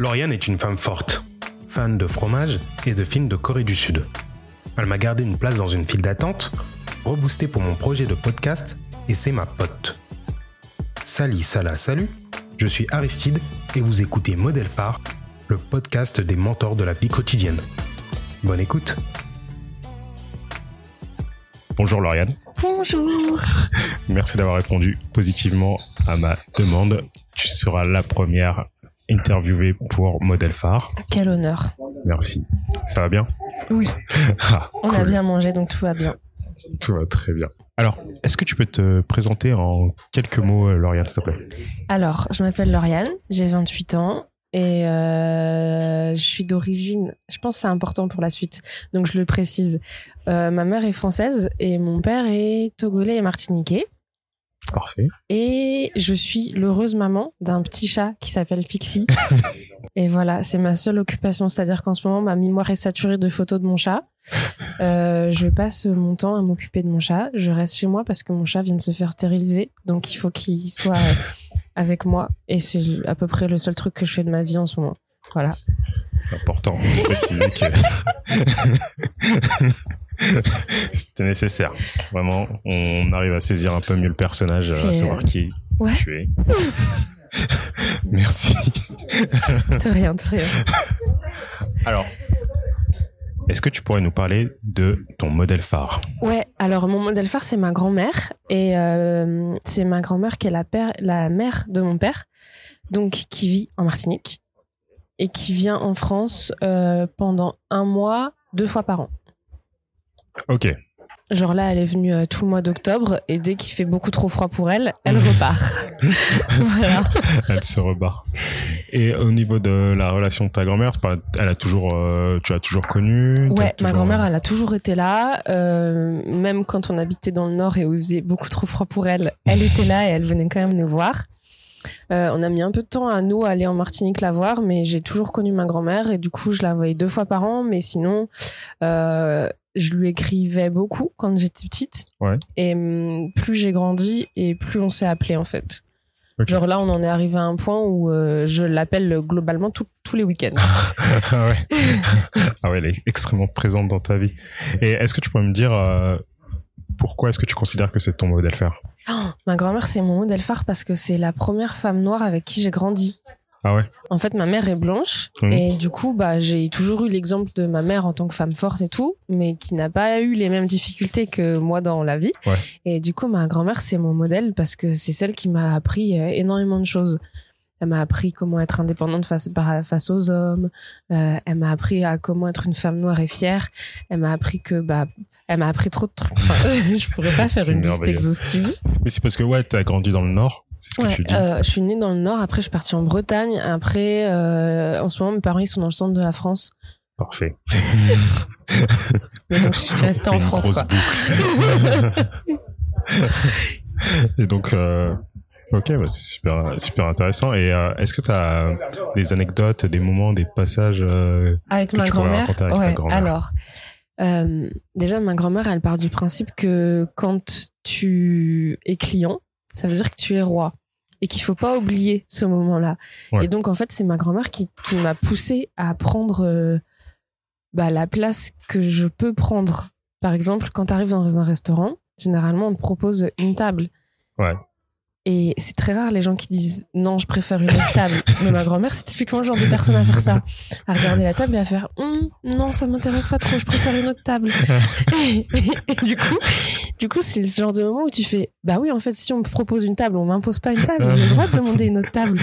Lauriane est une femme forte, fan de fromage et de films de Corée du Sud. Elle m'a gardé une place dans une file d'attente, reboosté pour mon projet de podcast, et c'est ma pote. Sali Salah, salut, je suis Aristide et vous écoutez Modèle Phare, le podcast des mentors de la vie quotidienne. Bonne écoute. Bonjour Lauriane. Bonjour. Merci d'avoir répondu positivement à ma demande. Tu seras la première interviewée pour Modèle Phare. Quel honneur. Merci. Ça va bien? Oui. Ah, On a bien mangé, donc tout va bien. Tout va très bien. Alors, est-ce que tu peux te présenter en quelques mots, euh, Lauriane, s'il te plaît? Alors, je m'appelle Lauriane, j'ai 28 ans et euh, je suis d'origine, je pense que c'est important pour la suite, donc je le précise. Euh, ma mère est française et mon père est togolais et martiniquais. Parfait. Et je suis l'heureuse maman d'un petit chat qui s'appelle Pixie. et voilà, c'est ma seule occupation. C'est-à-dire qu'en ce moment, ma mémoire est saturée de photos de mon chat. Euh, je passe mon temps à m'occuper de mon chat. Je reste chez moi parce que mon chat vient de se faire stériliser. Donc il faut qu'il soit avec moi. Et c'est à peu près le seul truc que je fais de ma vie en ce moment. Voilà. C'est important de préciser que c'était nécessaire. Vraiment, on arrive à saisir un peu mieux le personnage, à C'est- savoir qui Ouais. tu es. Merci. De rien, de rien. Alors, est-ce que tu pourrais nous parler de ton modèle phare? Ouais, alors mon modèle phare, c'est ma grand-mère. Et euh, c'est ma grand-mère qui est la, père, la mère de mon père, donc qui vit en Martinique et qui vient en France euh, pendant un mois, deux fois par an. Ok. Genre là, elle est venue euh, tout le mois d'octobre et dès qu'il fait beaucoup trop froid pour elle, elle repart. voilà. Elle se rebat. Et au niveau de la relation de ta grand-mère, elle a toujours, euh, tu l'as toujours connue? T'as Ouais, ma grand-mère, elle a toujours été là. euh, même quand on habitait dans le nord et où il faisait beaucoup trop froid pour elle, elle était là et elle venait quand même nous voir. Euh, on a mis un peu de temps à nous aller en Martinique la voir, mais j'ai toujours connu ma grand-mère et du coup, je la voyais deux fois par an. Mais sinon, euh, je lui écrivais beaucoup quand j'étais petite. Ouais. Et hum, plus j'ai grandi et plus on s'est appelé en fait. Ok. Genre là, on en est arrivé à un point où euh, je l'appelle globalement tout- tous les week-ends. ah ouais. ah ouais, elle est extrêmement présente dans ta vie. Et est-ce que tu pourrais me dire euh, pourquoi est-ce que tu considères que c'est ton modèle phare? Ma grand-mère, c'est mon modèle phare parce que c'est la première femme noire avec qui j'ai grandi. Ah ouais. En fait, ma mère est blanche et du coup, bah, j'ai toujours eu l'exemple de ma mère en tant que femme forte et tout, mais qui n'a pas eu les mêmes difficultés que moi dans la vie. Ouais. Et du coup, ma grand-mère, c'est mon modèle parce que c'est celle qui m'a appris euh, énormément de choses. Elle m'a appris comment être indépendante face, face aux hommes. Euh, elle m'a appris à comment être une femme noire et fière. Elle m'a appris que, bah, elle m'a appris trop de trucs. Enfin, je pourrais pas faire une liste exhaustive. Mais c'est parce que ouais, t'as grandi dans le Nord, c'est ce que tu dis. euh, je suis née dans le nord, après je suis partie en Bretagne, après euh, en ce moment mes parents ils sont dans le centre de la France. Parfait. Mais donc je suis restée en France quoi. Et donc, euh, ok, bah, c'est super, super intéressant. Et est-ce que tu as des anecdotes, des moments, des passages Avec que ma tu grand-mère. raconter avec Ouais, grand-mère. alors déjà ma grand-mère elle part du principe que quand tu es client, ça veut dire que tu es roi et qu'il faut pas oublier ce moment-là. Ouais. Et donc en fait c'est ma grand-mère qui, qui m'a poussé à prendre euh, bah, la place que je peux prendre. Par exemple, quand tu arrives dans un restaurant, généralement on te propose une table. Ouais. Et c'est très rare les gens qui disent non, je préfère une autre table. Mais ma grand-mère, c'est typiquement le genre de personne à faire ça. À regarder la table et à faire Hum, non, ça m'intéresse pas trop, je préfère une autre table. et, et- et du coup, du coup, c'est ce genre de moment où tu fais bah oui, en fait, si on me propose une table, on m'impose pas une table, j'ai le droit de demander une autre table.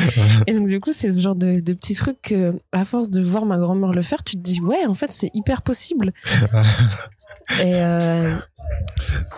Et donc, du coup, c'est ce genre de, de petits trucs que, à force de voir ma grand-mère le faire, tu te dis ouais, en fait, c'est hyper possible. Et euh,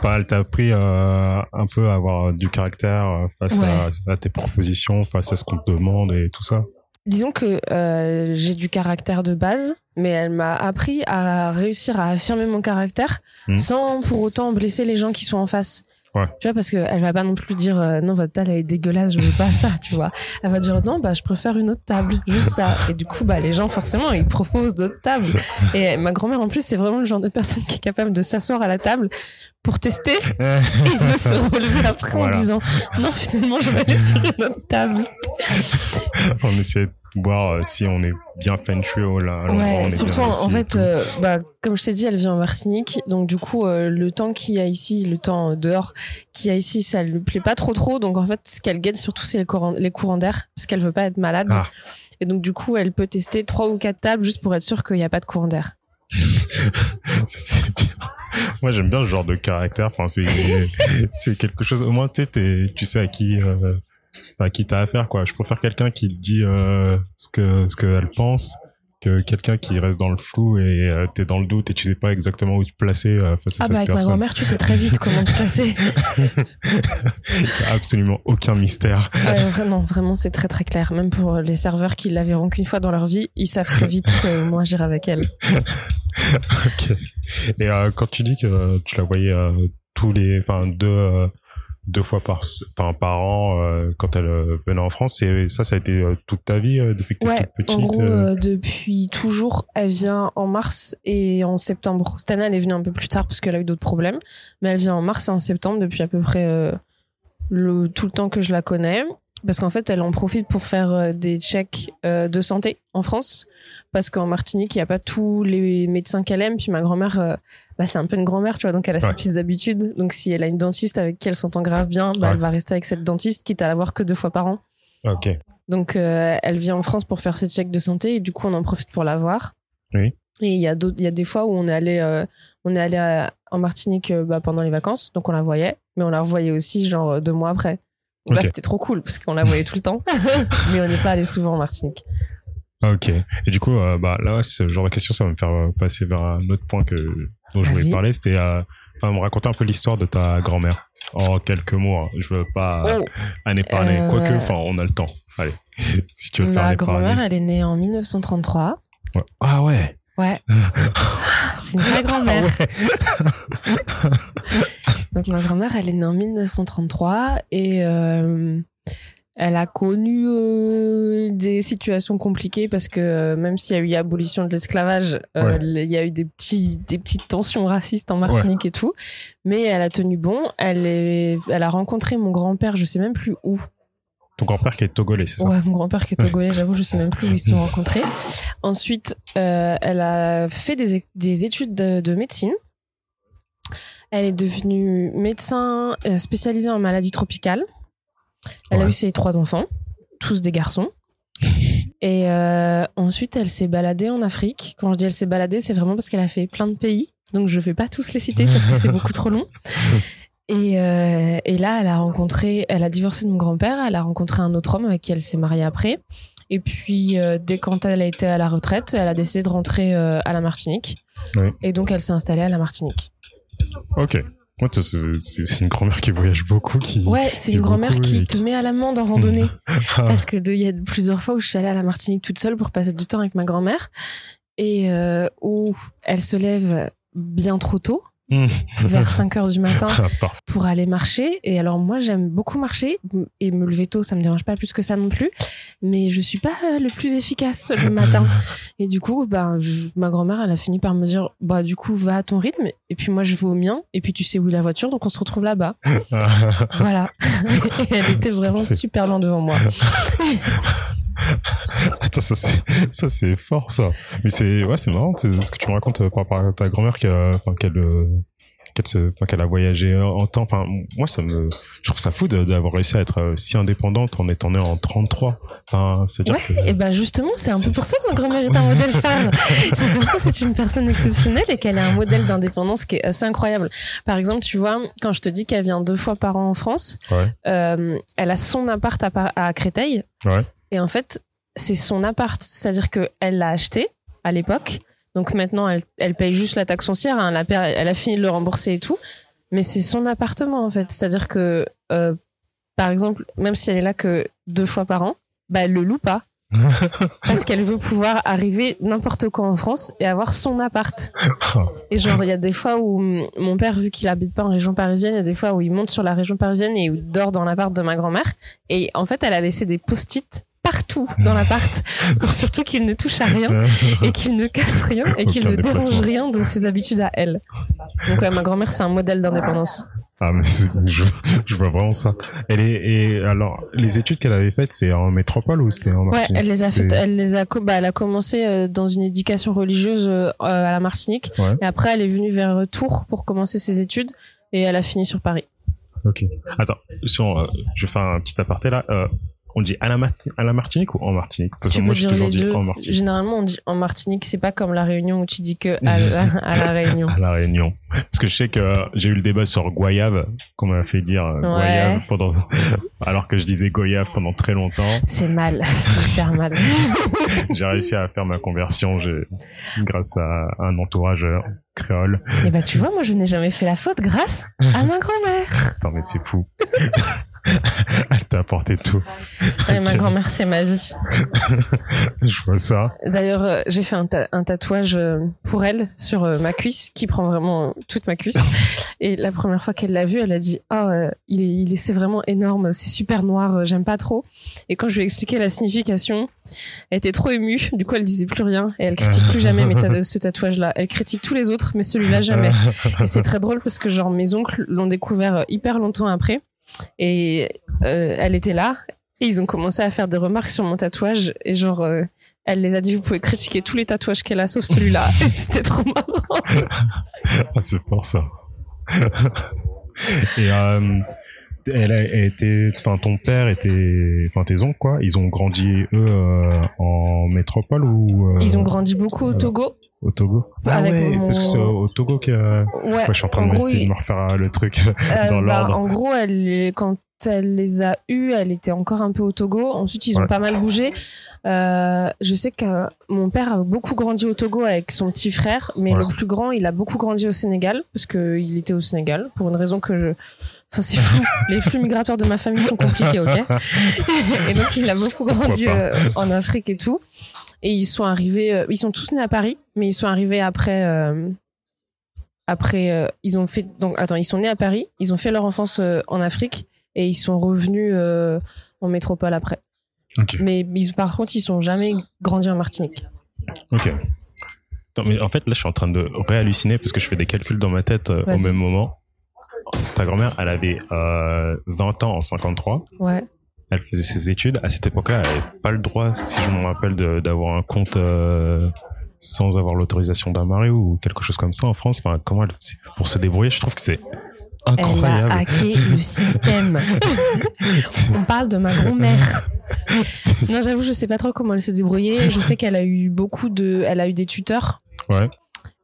Bah, elle t'a appris euh, un peu à avoir du caractère euh, face Ouais. à, à tes propositions, face à ce qu'on te demande et tout ça? Disons que euh, j'ai du caractère de base, mais elle m'a appris à réussir à affirmer mon caractère Mhm. sans pour autant blesser les gens qui sont en face. Ouais. Tu vois, parce qu'elle va pas non plus dire euh, non, votre table elle est dégueulasse, je veux pas ça, tu vois. Elle va dire non, bah je préfère une autre table, juste ça. Et du coup, bah les gens forcément ils proposent d'autres tables. Et ma grand-mère en plus, c'est vraiment le genre de personne qui est capable de s'asseoir à la table pour tester et de se relever après en disant non, finalement je vais aller sur une autre table. On essayait voir euh, si on est bien feng shui là. Ouais, surtout en, fait, euh, bah, comme je t'ai dit, elle vit en Martinique, donc du coup, euh, le temps qu'il y a ici, le temps dehors qu'il y a ici, ça lui plaît pas trop trop. Donc en fait, ce qu'elle guette surtout, c'est les courants, les courants d'air, parce qu'elle veut pas être malade. Ah. Et donc du coup, elle peut tester trois ou quatre tables juste pour être sûre qu'il n'y a pas de courant d'air. C'est bien. Moi, j'aime bien ce genre de caractère. Enfin, c'est quelque chose. Au moins, tu sais, t'es- tu sais à qui euh, à qui t'as affaire, quoi. Je préfère quelqu'un qui dit euh, ce que ce qu'elle pense que quelqu'un qui reste dans le flou et euh, t'es dans le doute et tu sais pas exactement où te placer euh, face à Ah cette bah avec ma grand-mère, tu sais très vite comment te placer. Absolument aucun mystère. Ouais, vraiment, vraiment, c'est très très clair. Même pour les serveurs qui la verront qu'une fois dans leur vie, ils savent très vite que moi j'irai avec elle. ok. Et euh, quand tu dis que euh, tu la voyais euh, tous les, enfin deux, euh, deux fois par, enfin, par an euh, quand elle euh, venait en France, c'est ça, ça a été euh, toute ta vie depuis que tu toute petite. en gros, euh, depuis toujours, elle vient en mars et en septembre. Cette année, elle est venue un peu plus tard parce qu'elle a eu d'autres problèmes. Mais elle vient en mars et en septembre depuis à peu près le, tout le temps que je la connais. Parce qu'en fait, elle en profite pour faire euh, des checks euh, de santé en France. Parce qu'en Martinique, il n'y a pas tous les médecins qu'elle aime. Puis ma grand-mère, euh, bah, c'est un peu une grand-mère, tu vois. Donc elle a ses petites habitudes. Donc si elle a une dentiste avec qui elle s'entend grave bien, bah, Ouais. elle va rester avec cette dentiste, quitte à la voir que deux fois par an. Ok. Donc, euh, elle vient en France pour faire ses checks de santé et du coup, on en profite pour la voir. Oui. Et il y a y des fois où on est allé, on est allé en Martinique bah, pendant les vacances, donc on la voyait, mais on la revoyait aussi genre deux mois après. Donc Là, Ok. c'était trop cool parce qu'on la voyait tout le temps, mais on n'est pas allé souvent en Martinique. Ok. Et du coup, euh, bah là, ce genre de question, ça va me faire euh, passer vers un autre point que dont je voulais parler. C'était, euh, enfin, me raconter un peu l'histoire de ta grand-mère en quelques mots. hein. Je veux pas Oh, un épargner. Euh, Quoique, enfin, on a le temps. Allez, si tu veux te faire un ma grand-mère, elle est née en 1933. Ouais. Ah ouais. Ouais. C'est une vraie grand-mère. Ah Donc ma grand-mère, elle est née en 1933 et euh, elle a connu euh, des situations compliquées parce que euh, même s'il y a eu abolition de l'esclavage, Ouais. il y a eu des petits des petites tensions racistes en Martinique et tout, mais elle a tenu bon. Elle est, elle a rencontré mon grand-père, je sais même plus où. Ton grand-père qui est togolais, c'est ça? Ouais, mon grand-père qui est togolais, j'avoue, je sais même plus où ils se sont rencontrés. Ensuite, euh, elle a fait des, des études de, de médecine. Elle est devenue médecin euh, spécialisée en maladies tropicales. Elle a eu ses trois enfants, tous des garçons. Et euh, ensuite, elle s'est baladée en Afrique. Quand je dis elle s'est baladée, c'est vraiment parce qu'elle a fait plein de pays. Donc, je vais pas tous les citer parce que c'est beaucoup trop long. Et, euh, et là, elle a rencontré, elle a divorcé de mon grand-père, elle a rencontré un autre homme avec qui elle s'est mariée après. Et puis, euh, dès quand elle a été à la retraite, elle a décidé de rentrer à la Martinique. Oui. Et donc, elle s'est installée à la Martinique. Ok. Ça, c'est une grand-mère qui voyage beaucoup, qui. Ouais, c'est une grand-mère qui te met à l'amende en randonnée. Ah, Parce que il y a plusieurs fois où je suis allée à la Martinique toute seule pour passer du temps avec ma grand-mère. Et euh, où elle se lève bien trop tôt, Hmm. vers 5 heures du matin. ah, pour aller marcher. Et alors moi j'aime beaucoup marcher et me lever tôt, ça me dérange pas plus que ça non plus. Mais je suis pas euh, le plus efficace le matin. Et du coup, je- ma grand-mère elle a fini par me dire bah du coup va à ton rythme et puis moi je vais au mien et puis tu sais où est la voiture donc on se retrouve là-bas. Voilà. et elle était vraiment super loin devant moi. Attends, ça c'est, ça c'est fort ça. Mais c'est, ouais, c'est marrant ce que tu me racontes euh, par rapport à ta grand-mère qui a, enfin, qu'elle, euh, qu'elle enfin, qu'elle a voyagé en temps. Enfin, moi, ça me, je trouve ça fou d'avoir réussi à être euh, si indépendante en étant née en 33. Enfin, c'est Ouais, que. et ben justement, c'est un peu pour ça que ma grand-mère est un modèle phare. c'est parce que c'est une personne exceptionnelle et qu'elle a un modèle d'indépendance qui est assez incroyable. Par exemple, tu vois, quand je te dis qu'elle vient deux fois par an en France, Ouais. euh, elle a son appart à, Créteil. Ouais. Et en fait, c'est son appart. C'est-à-dire qu'elle l'a acheté à l'époque. Donc maintenant, elle, elle paye juste la taxe foncière. hein. Elle, a, per- elle a fini de le rembourser et tout. Mais c'est son appartement, en fait. C'est-à-dire que, euh, par exemple, même si elle est là que deux fois par an, bah, elle le loue pas. parce qu'elle veut pouvoir arriver n'importe quand en France et avoir son appart. Et genre, il y a des fois où mon père, vu qu'il habite pas en région parisienne, il y a des fois où il monte sur la région parisienne et où il dort dans l'appart de ma grand-mère. Et en fait, elle a laissé des post-it partout dans l'appart pour surtout qu'il ne touche à rien et qu'il ne casse rien et qu'il ne dérange rien de ses habitudes à elle. Donc ouais, ma grand-mère, c'est un modèle d'indépendance. Ah, mais je, je vois vraiment ça. Elle est, et alors, les études qu'elle avait faites, c'est en métropole ou c'est en Ouais, Martinique? elle les a C'est- fait, elle les a, bah, elle a commencé euh, dans une éducation religieuse euh, à la Martinique. Ouais. Et après, elle est venue vers Tours pour commencer ses études et elle a fini sur Paris. Ok. Attends, sur, euh, je vais faire un petit aparté là. Euh, on dit à la, Marti- à la Martinique ou en Martinique? Parce que moi, j'ai toujours dit en Martinique. Généralement, on dit en Martinique, c'est pas comme la Réunion où tu dis que à la, à la Réunion. À la Réunion. Parce que je sais que euh, j'ai eu le débat sur Goyave, qu'on m'a fait dire euh, Ouais. Goyave pendant, alors que je disais Goyave pendant très longtemps. C'est mal, c'est super mal. J'ai réussi à faire ma conversion grâce à un entourage euh, créole. Et bah, tu vois, moi, je n'ai jamais fait la faute grâce à ma grand-mère. Attends, mais c'est fou. Elle t'a apporté tout. Et ma grand-mère, c'est ma vie. Je vois ça. D'ailleurs, euh, j'ai fait un, ta- un tatouage euh, pour elle sur euh, ma cuisse, qui prend vraiment toute ma cuisse. Et la première fois qu'elle l'a vu, elle a dit « Oh, il est, il est, c'est vraiment énorme, c'est super noir, j'aime pas trop. » Et quand je lui ai expliqué la signification, elle était trop émue. Du coup, elle disait plus rien et elle critique plus jamais mes ta- ce tatouage-là. Elle critique tous les autres, mais celui-là jamais. Et c'est très drôle parce que genre mes oncles l'ont découvert hyper longtemps après et euh, elle était là. Et ils ont commencé à faire des remarques sur mon tatouage. Et genre euh, elle les a dit vous pouvez critiquer tous les tatouages qu'elle a sauf celui-là. C'était trop marrant. Ah, c'est pour ça. Et euh, elle a était, enfin ton père était, enfin tes oncles quoi, ils ont grandi eux en métropole ou ils ont grandi beaucoup au. Togo au Togo. Ah Avec ouais, mon- parce que c'est au Togo que euh, ouais ouais, je suis en train en de gros, essayer il- de me refaire euh, le truc Euh, dans bah, l'ordre. en gros, elle, quand elle les a eus, elle était encore un peu au Togo. Ensuite, ils ont Ouais. pas mal bougé. Euh, je sais que mon père a beaucoup grandi au Togo avec son petit frère, mais Ouais. le plus grand, il a beaucoup grandi au Sénégal parce que il était au Sénégal pour une raison que je. Enfin, c'est flou. Les flux migratoires de ma famille sont compliqués, ok? et donc, il a beaucoup grandi euh, en Afrique et tout. Et ils sont arrivés. euh, ils sont tous nés à Paris, mais ils sont arrivés après. euh, après, euh, ils ont fait. Donc, attends, ils sont nés à Paris, ils ont fait leur enfance euh, en Afrique et ils sont revenus en métropole après. Mais ils, par contre, ils sont jamais grandis en Martinique. Ok. Attends, mais en fait, là, je suis en train de réhalluciner parce que je fais des calculs dans ma tête au même moment. Ta grand-mère, elle avait euh, 20 ans en 53. Ouais. Elle faisait ses études. À cette époque-là, elle n'avait pas le droit, si je me rappelle, d'avoir un compte euh, sans avoir l'autorisation d'un mari ou quelque chose comme ça en France. Enfin, comment elle pour se débrouiller? Je trouve que c'est Elle incroyable. a hacké le système. On parle de ma grand-mère. Non, j'avoue, je sais pas trop comment elle s'est débrouillée. Je sais qu'elle a eu beaucoup de, elle a eu des tuteurs Ouais.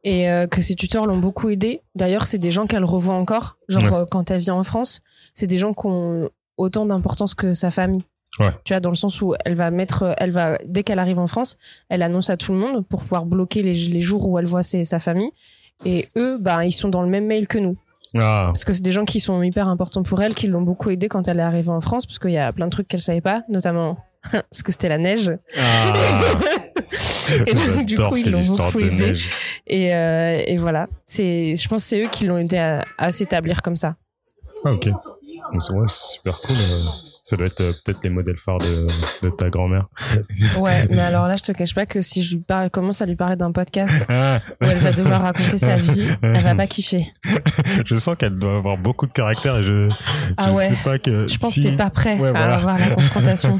et euh, que ces tuteurs l'ont beaucoup aidée. D'ailleurs, c'est des gens qu'elle revoit encore. Genre Ouais. euh, quand elle vient en France, c'est des gens qui ont autant d'importance que sa famille. Ouais. Tu vois, dans le sens où elle va mettre, elle va dès qu'elle arrive en France, elle annonce à tout le monde pour pouvoir bloquer les, les jours où elle voit ses- sa famille. Et eux, bah, ils sont dans le même mail que nous. Ah, Parce que c'est des gens qui sont hyper importants pour elle, qui l'ont beaucoup aidée quand elle est arrivée en France, parce qu'il y a plein de trucs qu'elle savait pas, notamment parce que c'était la neige. Ah. Et donc, du coup, ils l'ont beaucoup de aidé. neige. Et, euh, et voilà, c'est, je pense que c'est eux qui l'ont aidé à, à s'établir comme ça. Ah, ok. C'est- ouais, c'est super cool. Ça doit être euh, peut-être les modèles phares de, de ta grand-mère. Ouais, mais alors là, je te cache pas que si je lui parle, commence à lui parler d'un podcast Ah. où elle va devoir raconter sa vie, elle va pas kiffer. je sens qu'elle doit avoir beaucoup de caractère et je, Ah je ouais. sais pas que Je pense si- que t'es pas prêt Ouais, à voilà. avoir la confrontation.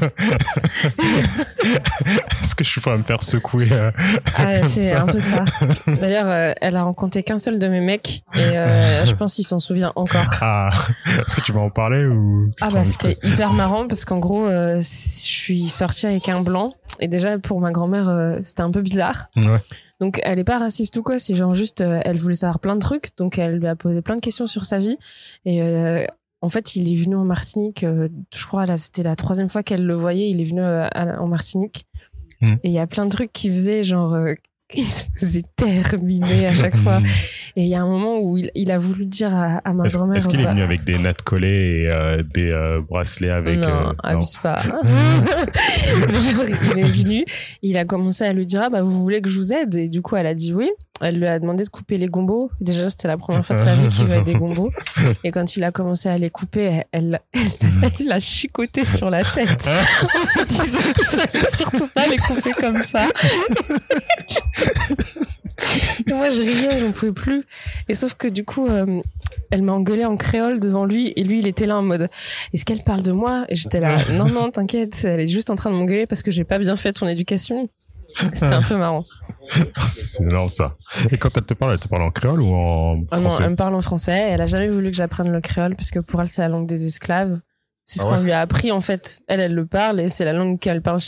Est-ce que je suis pas me faire secouer euh, Ah, c'est un peu ça. D'ailleurs, euh, elle a rencontré qu'un seul de mes mecs et euh, je pense qu'il s'en souvient encore. Ah, est-ce que tu vas en parler ou Ah bah c'était hyper marrant parce qu'en gros, euh, je suis sortie avec un blanc et déjà pour ma grand-mère, euh, c'était un peu bizarre. Ouais. Donc elle est pas raciste ou quoi, c'est genre juste, euh, elle voulait savoir plein de trucs, donc elle lui a posé plein de questions sur sa vie et en fait il est venu en Martinique, je crois là c'était la troisième fois qu'elle le voyait, il est venu à- en Martinique Hmm. et il y a plein de trucs qu'il faisait genre il se faisait terminer à chaque fois et il y a un moment où il, il a voulu dire à, à ma Est-ce grand-mère est-ce qu'il est bah, venu avec des nattes collées et euh, des euh, bracelets avec non, euh, non. abuse pas. Genre, il est venu, il a commencé à lui dire ah bah vous voulez que je vous aide? Et du coup elle a dit oui. Elle lui a demandé de couper les gombos. Déjà c'était la première fois de sa vie qu'il voyait des gombos et quand il a commencé à les couper, elle l'a chicoté sur la tête en disant qu'il fallait surtout pas les couper comme ça. Moi, je riais, j'en pouvais plus. Et sauf que du coup, euh, elle m'a engueulé en créole devant lui, et lui, il était là en mode, est-ce qu'elle parle de moi? Et j'étais là, non, non, t'inquiète, elle est juste en train de m'engueuler parce que j'ai pas bien fait ton éducation. C'était un peu marrant. C'est énorme ça. Et quand elle te parle, elle te parle en créole ou en Ah non, français elle me parle en français. Elle a jamais voulu que j'apprenne le créole parce que pour elle, c'est la langue des esclaves. C'est ce Ah qu'on lui a appris en fait. Elle, elle le parle et c'est la langue qu'elle parle.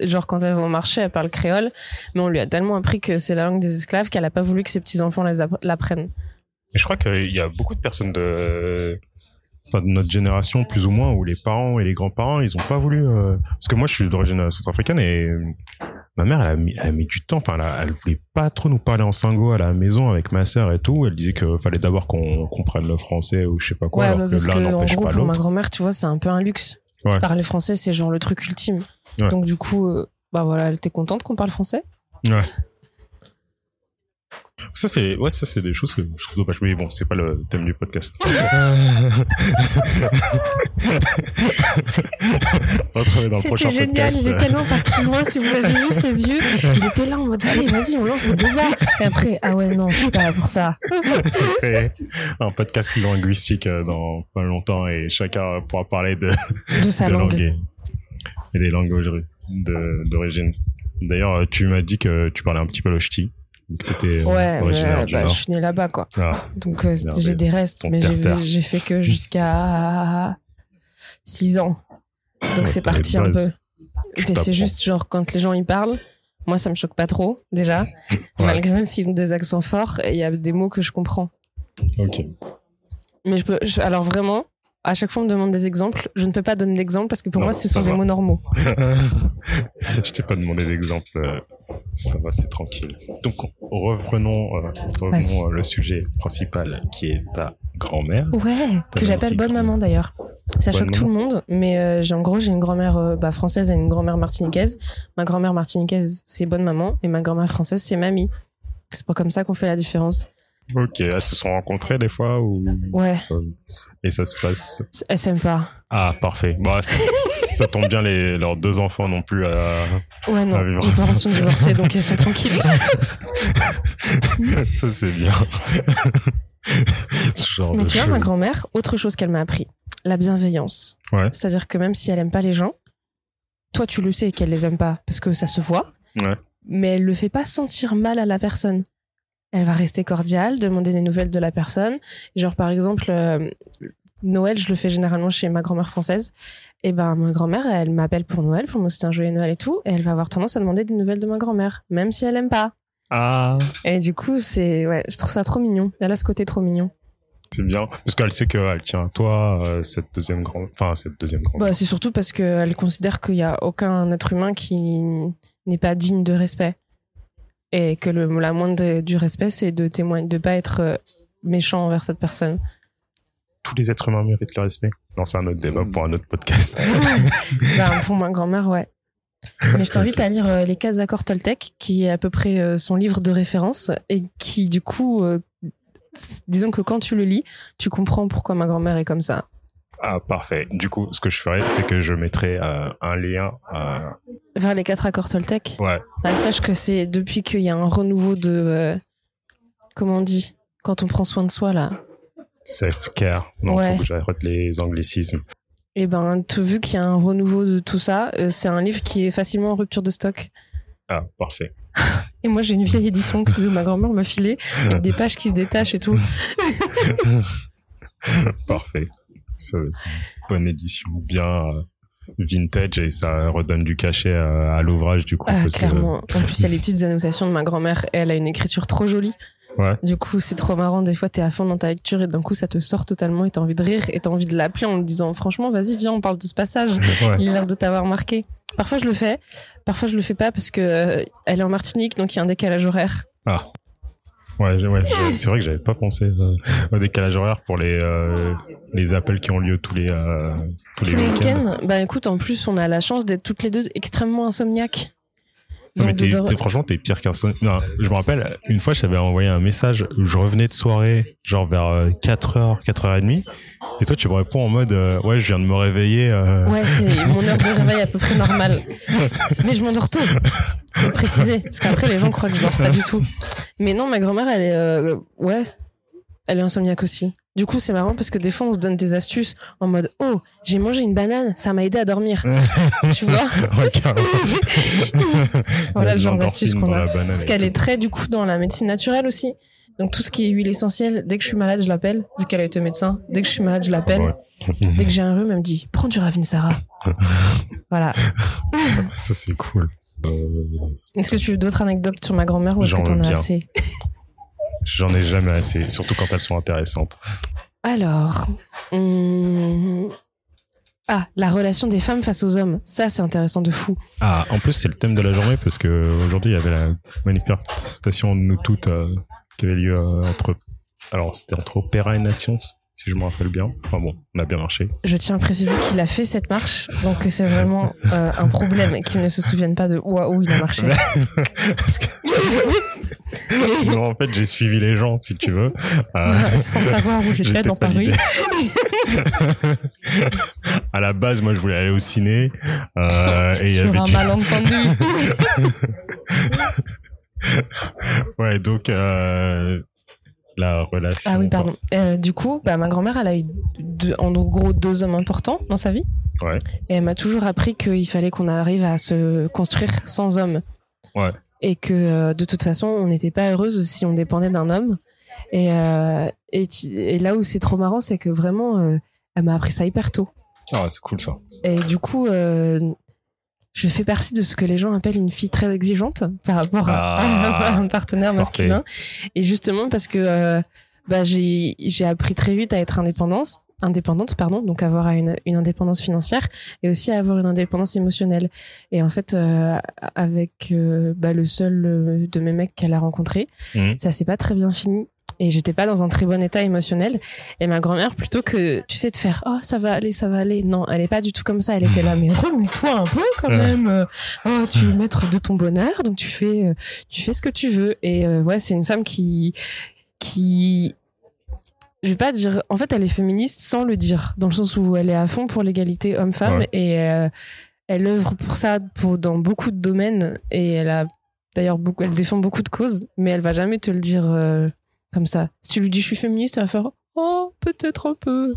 Genre quand elle va au marché, elle parle créole. Mais on lui a tellement appris que c'est la langue des esclaves qu'elle a pas voulu que ses petits enfants l'apprennent. Et je crois qu'il y a beaucoup de personnes de, enfin, de notre génération, plus ou moins, où les parents et les grands-parents, ils ont pas voulu. euh, Parce que moi, je suis d'origine centrafricaine et euh, ma mère, elle a mis, elle a mis du temps. Enfin, elle, elle voulait pas trop nous parler en sango à la maison avec ma sœur et tout. Elle disait qu'il fallait d'abord qu'on comprenne le français ou je sais pas quoi. ouais, alors bah, parce que que l'un n'empêche gros, pas pour ma grand-mère, tu vois, c'est un peu un luxe. Ouais. Parler français, c'est genre le truc ultime. Ouais. Donc du coup, euh, bah voilà, elle était contente qu'on parle français. Ça, c'est, ouais, ça, c'est des choses que je trouve dommage. Mais bon, c'est pas le thème du podcast. On va trouver dans le prochain C'était génial, podcast. il est tellement parti loin. Si vous avez vu ses yeux, il était là en mode allez, vas-y, on lance le débat. Et après, ah ouais, non, je suis pas là pour ça. un podcast linguistique euh, dans pas longtemps et chacun pourra parler de, De sa de langue. langue et, et des langues d'origine. D'ailleurs, euh, tu m'as dit que tu parlais un petit peu le ch'ti, euh, Ouais, du bah, je suis née là-bas, quoi. Ah, Donc euh, j'ai des restes, mais j'ai- fait que jusqu'à 6 ans. Donc Ouais, c'est parti un peu. Mais c'est juste genre quand les gens y parlent, moi ça me choque pas trop déjà. Ouais. Malgré même s'ils ont des accents forts, il y a des mots que je comprends. ok. Mais je peux, je- alors vraiment, à chaque fois on me demande des exemples, je ne peux pas donner d'exemples parce que pour Non, moi ce sont des mots normaux. je t'ai pas demandé d'exemple. Ça va, c'est tranquille. Donc, reprenons, euh, revenons euh, le sujet principal qui est ta grand-mère. Ouais, que j'appelle bonne maman d'ailleurs. Ça Bonne choque tout le monde, mais euh, j'ai en gros j'ai une grand-mère euh, bah, française et une grand-mère martiniquaise. Ma grand-mère martiniquaise c'est bonne maman et ma grand-mère française c'est mamie. C'est pas comme ça qu'on fait la différence. Ok, elles se sont rencontrées des fois ou? Ouais, et ça se passe? elles s'aiment pas. Ah, parfait. Bah, ça tombe bien, les, leurs deux enfants non plus à, Ouais non, vivre parents ensemble. sont divorcés donc elles sont tranquilles. ça c'est bien. Ce genre Mais de tu vois, ma grand-mère, autre chose qu'elle m'a appris, la bienveillance. Ouais. C'est-à-dire que même si elle aime pas les gens, toi tu le sais qu'elle les aime pas parce que ça se voit, Ouais. mais elle le fait pas sentir mal à la personne. Elle va rester cordiale, demander des nouvelles de la personne. Genre par exemple, euh, Noël, je le fais généralement chez ma grand-mère française. Et ben ma grand-mère, elle m'appelle pour Noël, pour me souhaiter un joyeux Noël et tout, et elle va avoir tendance à demander des nouvelles de ma grand-mère, même si elle aime pas. Ah, Et du coup, c'est ouais, je trouve ça trop mignon. Elle a ce côté trop mignon. c'est bien parce qu'elle sait qu'elle tient à toi euh, cette deuxième grande, enfin cette deuxième grande. Bah, c'est surtout parce qu'elle considère qu'il n'y a aucun être humain qui n'est pas digne de respect. Et que le, la moindre du respect, c'est de témoigner, de pas être euh, méchant envers cette personne. Tous les êtres humains méritent le respect. Non, c'est un autre débat pour un autre podcast. bah, pour ma grand-mère, ouais. Mais je t'invite à lire euh, Les 4 accords Toltec, qui est à peu près euh, son livre de référence et qui, du coup, euh, disons que quand tu le lis, tu comprends pourquoi ma grand-mère est comme ça. Ah, parfait. Du coup, ce que je ferais, c'est que je mettrais euh, un lien. euh, Vers les 4 accords Toltec. Ouais. Bah, sache que c'est depuis qu'il y a un renouveau de. euh, comment on dit Quand on prend soin de soi, là. Self-care. Non, Ouais. faut que j'arrête les anglicismes. Et ben, vu qu'il y a un renouveau de tout ça, c'est un livre qui est facilement en rupture de stock. Ah, parfait. Et moi, j'ai une vieille édition que ma grand-mère m'a filée, avec des pages qui se détachent et tout. Parfait. Ça va être une bonne édition, bien euh, vintage et ça redonne du cachet à l'ouvrage du coup. Ah, que- clairement. En plus, il y a les petites annotations de ma grand-mère. et Elle a une écriture trop jolie. Ouais. Du coup, c'est trop marrant. Des fois, t'es à fond dans ta lecture et d'un coup, ça te sort totalement et t'as envie de rire et t'as envie de l'appeler en lui disant franchement, vas-y, viens, on parle de ce passage. Ouais. Il a l'air de t'avoir marqué. Parfois, je le fais. Parfois, je le fais pas parce que euh, elle est en Martinique, donc il y a un décalage horaire. Ouais, ouais, j'ai- c'est vrai que j'avais pas pensé euh, au décalage horaire pour les euh, les appels qui ont lieu tous les euh, tous, Tous les week-ends, bah écoute, en plus, on a la chance d'être toutes les deux extrêmement insomniaques. Non, mais t'es, t'es- franchement, t'es pire qu'un son- Non, je me rappelle, une fois, je t'avais envoyé un message où je revenais de soirée, genre vers euh, 4h, 4h30. Et toi, tu me réponds en mode, euh, ouais, je viens de me réveiller. euh, Ouais, c'est mon heure de réveil à peu près normale. Mais je m'endors tôt. Faut préciser, parce qu'après les gens croient que je dors pas du tout. Mais non, ma grand-mère, elle est, euh, ouais, elle est insomniaque aussi. Du coup, c'est marrant parce que des fois, on se donne des astuces en mode Oh, j'ai mangé une banane, ça m'a aidé à dormir. tu vois. Voilà le genre d'astuce qu'on a. Parce qu'elle est très, du coup, dans la médecine naturelle aussi. Donc, tout ce qui est huile essentielle, dès que je suis malade, je l'appelle. Vu qu'elle a été médecin, dès que je suis malade, je l'appelle. Ouais. Dès que j'ai un rhume, elle me dit Prends du Ravinsara. voilà. Ça, c'est cool. Euh, Est-ce que tu veux d'autres anecdotes sur ma grand-mère ou est-ce que t'en as assez? J'en ai jamais assez, surtout quand elles sont intéressantes. Alors. hum, Ah, la relation des femmes face aux hommes. Ça, c'est intéressant de fou. Ah, en plus, c'est le thème de la journée parce que aujourd'hui, il y avait la manifestation de nous toutes euh, qui avait lieu euh, entre. Alors, c'était entre Opéra et Nations, si je me rappelle bien. Enfin bon, on a bien marché. Je tiens à préciser qu'il a fait cette marche, donc c'est vraiment euh, un problème qu'il ne se souvienne pas de où, où il a marché. Parce que- Non, en fait, j'ai suivi les gens, si tu veux. Euh, Sans savoir où j'étais dans Paris. à la base, moi, je voulais aller au ciné. euh, et il y Sur avait un du- malentendu. Ouais, donc euh, la relation. Ah oui, pardon. Euh, du coup, bah, ma grand-mère, elle a eu deux- en gros deux hommes importants dans sa vie. Ouais. Et elle m'a toujours appris qu'il fallait qu'on arrive à se construire sans hommes. Ouais. Et que euh, de toute façon, on n'était pas heureuse si on dépendait d'un homme. Et, euh, et, tu- et là où c'est trop marrant, c'est que vraiment, euh, elle m'a appris ça hyper tôt. Ah, c'est cool ça. Et du coup, euh, je fais partie de ce que les gens appellent une fille très exigeante par rapport à, Ah, à un partenaire parfait. masculin. Et justement parce que bah, j'ai appris très vite à être indépendante, indépendante pardon, donc avoir une, une indépendance financière et aussi avoir une indépendance émotionnelle. Et en fait, euh, avec euh, bah, le seul euh, de mes mecs qu'elle a rencontré, Mhm. ça s'est pas très bien fini. Et j'étais pas dans un très bon état émotionnel. Et ma grand-mère, plutôt que, tu sais, de faire, oh, ça va aller, ça va aller. Non, elle est pas du tout comme ça. Elle était là, mais remue-toi un peu quand même. Oh, tu es maître de ton bonheur, donc tu fais, euh, tu fais ce que tu veux. Et euh, ouais, c'est une femme qui, qui, je vais pas dire, en fait, elle est féministe sans le dire, dans le sens où elle est à fond pour l'égalité homme-femme Ouais. et euh, elle œuvre pour ça pour, dans beaucoup de domaines et elle a d'ailleurs beaucoup, elle défend beaucoup de causes, mais elle va jamais te le dire euh, comme ça. Si tu lui dis je suis féministe, elle va faire oh peut-être un peu.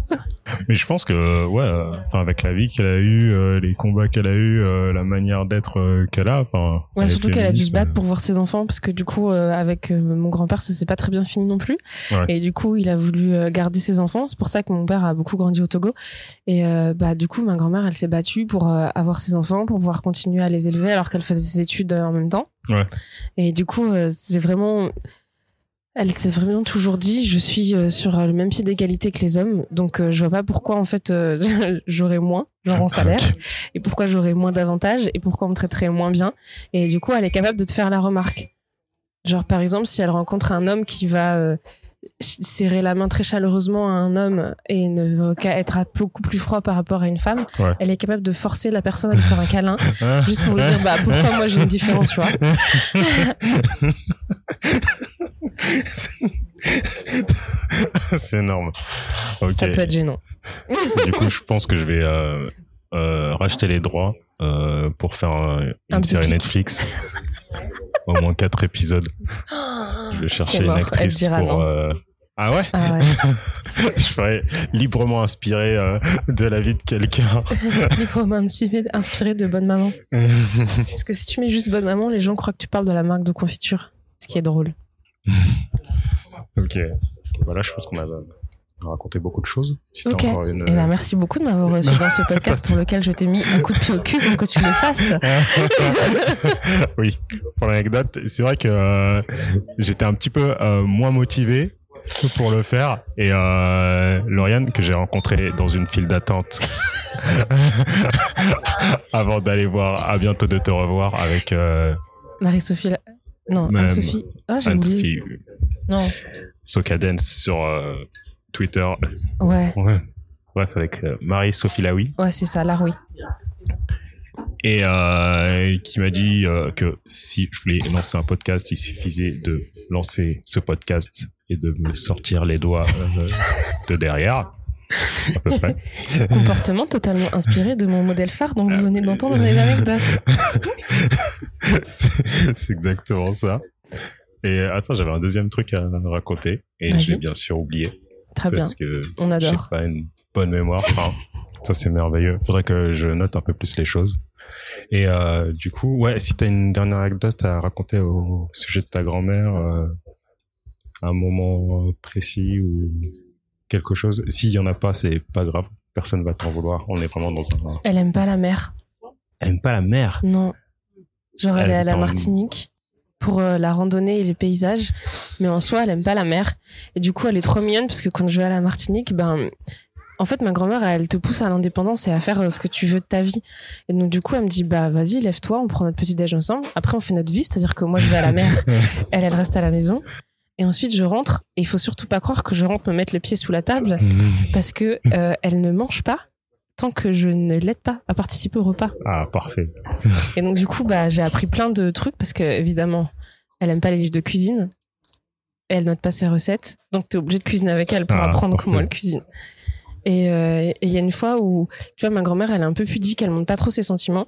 Mais je pense que, ouais, enfin, avec la vie qu'elle a eue, euh, les combats qu'elle a eus, euh, la manière d'être euh, qu'elle a, enfin. Ouais, surtout qu'elle a dû se battre pour voir ses enfants parce que du coup euh, avec euh, mon grand-père ça s'est pas très bien fini non plus Ouais. et du coup il a voulu euh, garder ses enfants c'est pour ça que mon père a beaucoup grandi au Togo et euh, bah du coup ma grand-mère elle s'est battue pour euh, avoir ses enfants pour pouvoir continuer à les élever alors qu'elle faisait ses études euh, en même temps Ouais. et du coup euh, c'est vraiment elle s'est vraiment toujours dit je suis euh, sur euh, le même pied d'égalité que les hommes donc euh, je vois pas pourquoi en fait j'aurais moins genre en salaire et pourquoi j'aurais moins d'avantages et pourquoi on me traiterait moins bien. Et du coup, elle est capable de te faire la remarque. Genre, par exemple, si elle rencontre un homme qui va euh, serrer la main très chaleureusement à un homme et ne va qu'à être beaucoup plus froid par rapport à une femme, Ouais. elle est capable de forcer la personne à lui faire un câlin juste pour lui dire bah pourquoi moi j'ai une différence, tu vois. c'est énorme. Ça peut être gênant. Du coup, je pense que je vais euh, euh, racheter les droits euh, pour faire un- une Un série. Netflix. Au moins quatre épisodes. Je vais chercher mort, une actrice pour. euh, Ah ouais Ah ouais. Je ferais librement inspiré euh, de la vie de quelqu'un. Librement inspiré, inspiré de Bonne Maman. Parce que si tu mets juste Bonne Maman, les gens croient que tu parles de la marque de confiture. Ce qui est drôle. ok. Voilà, je pense qu'on a raconté beaucoup de choses. Si Ok. une- Eh ben, merci beaucoup de m'avoir reçu dans ce podcast pour lequel je t'ai mis un coup de pied au cul pour que tu le fasses. oui, pour l'anecdote, c'est vrai que euh, j'étais un petit peu euh, moins motivé pour le faire et euh, Lauriane que j'ai rencontré dans une file d'attente avant d'aller voir à bientôt de te revoir avec euh, Marie-Sophie. la- Non, Anne-Sophie. Ah, j'ai oublié. Anne-Sophie Non. Socadence sur euh, Twitter. Ouais. Ouais. Bref, avec euh, Marie-Sophie Laoui. Ouais, c'est ça, Laroui. et euh, qui m'a dit euh, que si je voulais lancer un podcast, il suffisait de lancer ce podcast et de me sortir les doigts euh, de derrière. à peu près. Comportement totalement inspiré de mon modèle phare dont vous venez d'entendre les anecdotes. c'est exactement ça. Et attends, j'avais un deuxième truc à raconter et l'ai bien sûr oublié Très bien, parce que on j'ai adore. pas une bonne mémoire. Enfin, ça c'est merveilleux. Faudrait que je note un peu plus les choses. Et euh, du coup, ouais, si t'as une dernière anecdote à raconter au sujet de ta grand-mère, euh, un moment précis ou quelque chose. S'il y en a pas, c'est pas grave. Personne va t'en vouloir. On est vraiment dans un. Elle aime pas la mer. Elle aime pas la mer. Non. Genre, elle Elle est à la Martinique pour euh, la randonnée et les paysages. Mais en soi, elle aime pas la mer. Et du coup, elle est trop mignonne parce que quand je vais à la Martinique, ben, en fait, ma grand-mère, elle te pousse à l'indépendance et à faire euh, ce que tu veux de ta vie. Et donc, du coup, elle me dit, bah, vas-y, lève-toi, on prend notre petit déj ensemble. Après, on fait notre vie. C'est-à-dire que moi, je vais à la mer. elle, elle reste à la maison. Et ensuite, je rentre. Et il faut surtout pas croire que je rentre me mettre le pied sous la table parce que euh, elle ne mange pas tant que je ne l'aide pas à participer au repas. Ah, parfait. Et donc du coup, bah, j'ai appris plein de trucs parce que évidemment, elle aime pas les livres de cuisine. Et elle note pas ses recettes, donc t'es obligé de cuisiner avec elle pour Ah, apprendre parfait. comment elle cuisine. Et euh, et il y a une fois où, tu vois, ma grand-mère, elle est un peu pudique, elle montre pas trop ses sentiments.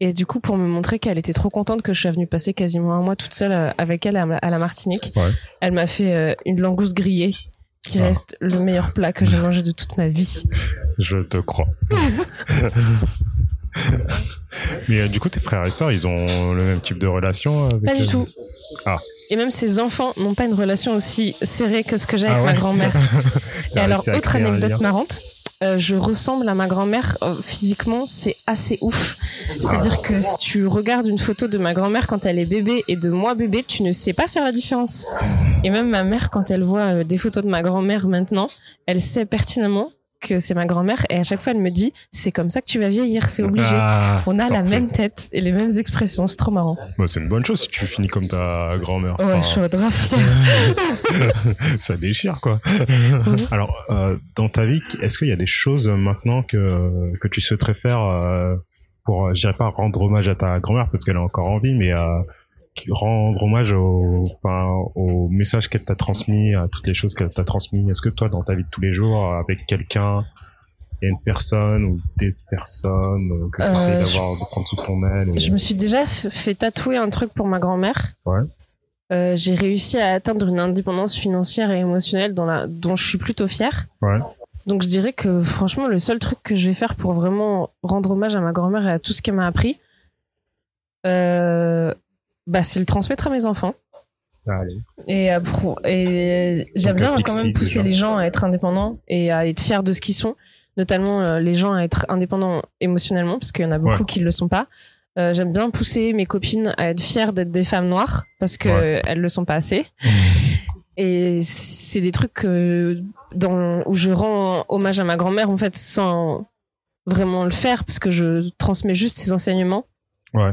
Et du coup, pour me montrer qu'elle était trop contente que je sois venue passer quasiment un mois toute seule euh, avec elle à, la Martinique, Ouais. elle m'a fait euh, une langouste grillée, qui Ah. reste le meilleur plat que j'ai mangé de toute ma vie. Je te crois. Mais euh, du coup, tes frères et sœurs, ils ont le même type de relation avec Pas du euh, tout. Ah. Et même ses enfants n'ont pas une relation aussi serrée que ce que j'ai Ah avec ouais ma grand-mère. Et alors, autre anecdote lien. marrante, euh, je ressemble à ma grand-mère euh, physiquement, c'est assez ouf. C'est-à-dire que si tu regardes une photo de ma grand-mère quand elle est bébé et de moi bébé, tu ne sais pas faire la différence. Et même ma mère, quand elle voit euh, des photos de ma grand-mère maintenant, elle sait pertinemment que c'est ma grand-mère et à chaque fois elle me dit c'est comme ça que tu vas vieillir, c'est obligé. Ah, On a la même tête et les mêmes expressions, c'est trop marrant. Bah, c'est une bonne chose si tu finis comme ta grand-mère. Ouais, Enfin, je suis grave fière. ça déchire, quoi. Alors, euh, dans ta vie, est-ce qu'il y a des choses maintenant que, que tu souhaiterais faire euh, pour, euh, je dirais pas rendre hommage à ta grand-mère parce qu'elle est encore en vie, mais euh, rendre hommage au, enfin, au message qu'elle t'a transmis, à toutes les choses qu'elle t'a transmis. Est-ce que toi, dans ta vie de tous les jours, avec quelqu'un, il y a une personne ou des personnes euh, que tu Euh, essaies je- d'avoir, de prendre sous ton aile et- Je me suis déjà fait tatouer un truc pour ma grand-mère. Ouais. Euh, j'ai réussi à atteindre une indépendance financière et émotionnelle dont, la, dont je suis plutôt fière. Ouais. Donc je dirais que franchement, le seul truc que je vais faire pour vraiment rendre hommage à ma grand-mère et à tout ce qu'elle m'a appris, euh, bah, c'est le transmettre à mes enfants. Allez. Et, pro- et j'aime bien quand même pousser les gens à être indépendants et à être fiers de ce qu'ils sont, notamment euh, les gens à être indépendants émotionnellement, parce qu'il y en a beaucoup Ouais. qui ne le sont pas. Euh, j'aime bien pousser mes copines à être fières d'être des femmes noires, parce qu'elles Ouais. elles le sont pas assez. Et c'est des trucs dans, où je rends hommage à ma grand-mère, en fait, sans vraiment le faire, parce que je transmets juste ses enseignements. Ouais.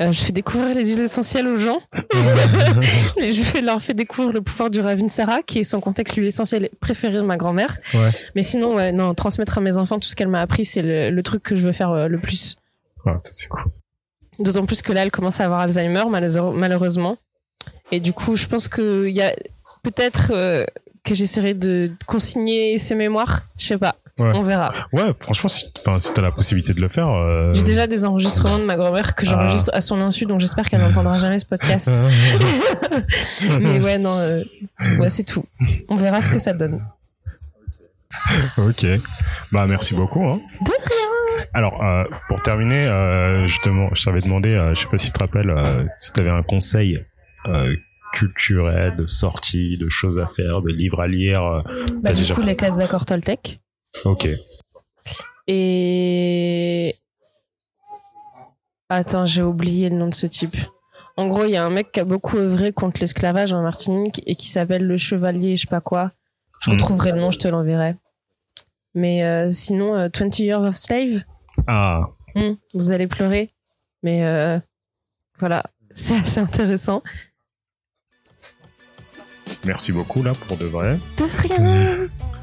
Euh, je fais découvrir les huiles essentielles aux gens. Je fais, leur fais découvrir le pouvoir du Ravinsara, qui est son contexte l'huile essentielle préférée de ma grand-mère. Ouais. Mais sinon, ouais, non, transmettre à mes enfants tout ce qu'elle m'a appris, c'est le, le truc que je veux faire euh, le plus. Ouais, ça c'est cool. D'autant plus que là, elle commence à avoir Alzheimer, malheure- malheureusement. Et du coup, je pense qu'il y a peut-être euh, que j'essaierai de consigner ses mémoires. Je sais pas. Ouais. On verra. Ouais, franchement, si, enfin, si t'as la possibilité de le faire. euh, J'ai déjà des enregistrements de ma grand-mère que j'enregistre à son insu, donc j'espère qu'elle n'entendra jamais ce podcast. Mais ouais, non, euh, ouais, c'est tout. On verra ce que ça donne. ok. Bah, merci beaucoup. Hein. De rien. Alors, euh, pour terminer, euh, je, te- je t'avais demandé, euh, je sais pas si tu te rappelles, euh, si t'avais un conseil euh, culturel, de sortie, de choses à faire, de livres à lire. Bah, du déjà- coup, les cases d'accord Toltec. Ok. Et. Attends, j'ai oublié le nom de ce type. En gros, il y a un mec qui a beaucoup œuvré contre l'esclavage en Martinique et qui s'appelle le Chevalier, je sais pas quoi. Je Hmm. retrouverai le nom, je te l'enverrai. Mais euh, sinon, euh, 20 Years of Slave, Ah, hmm, vous allez pleurer. Mais euh, voilà, c'est assez intéressant. merci beaucoup là pour de vrai. De rien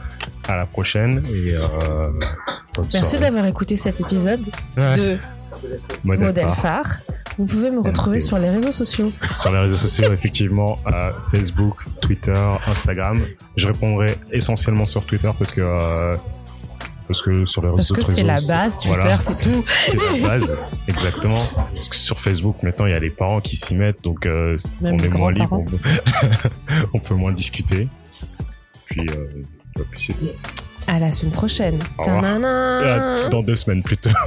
à la prochaine. Euh, Merci d'avoir écouté cet épisode de Modèle, Modèle phare. Vous pouvez me retrouver sur les réseaux sociaux. Sur les réseaux sociaux, effectivement, euh, Facebook, Twitter, Instagram. Je répondrai essentiellement sur Twitter parce que euh, parce que sur les réseaux sociaux. Parce que c'est la base, Twitter, c'est tout. C'est la base, exactement. Parce que sur Facebook, maintenant, il y a les parents qui s'y mettent, donc on est moins libre, on peut, moins discuter. Puis. Bah, puis. À la semaine prochaine. Euh, dans deux semaines plutôt.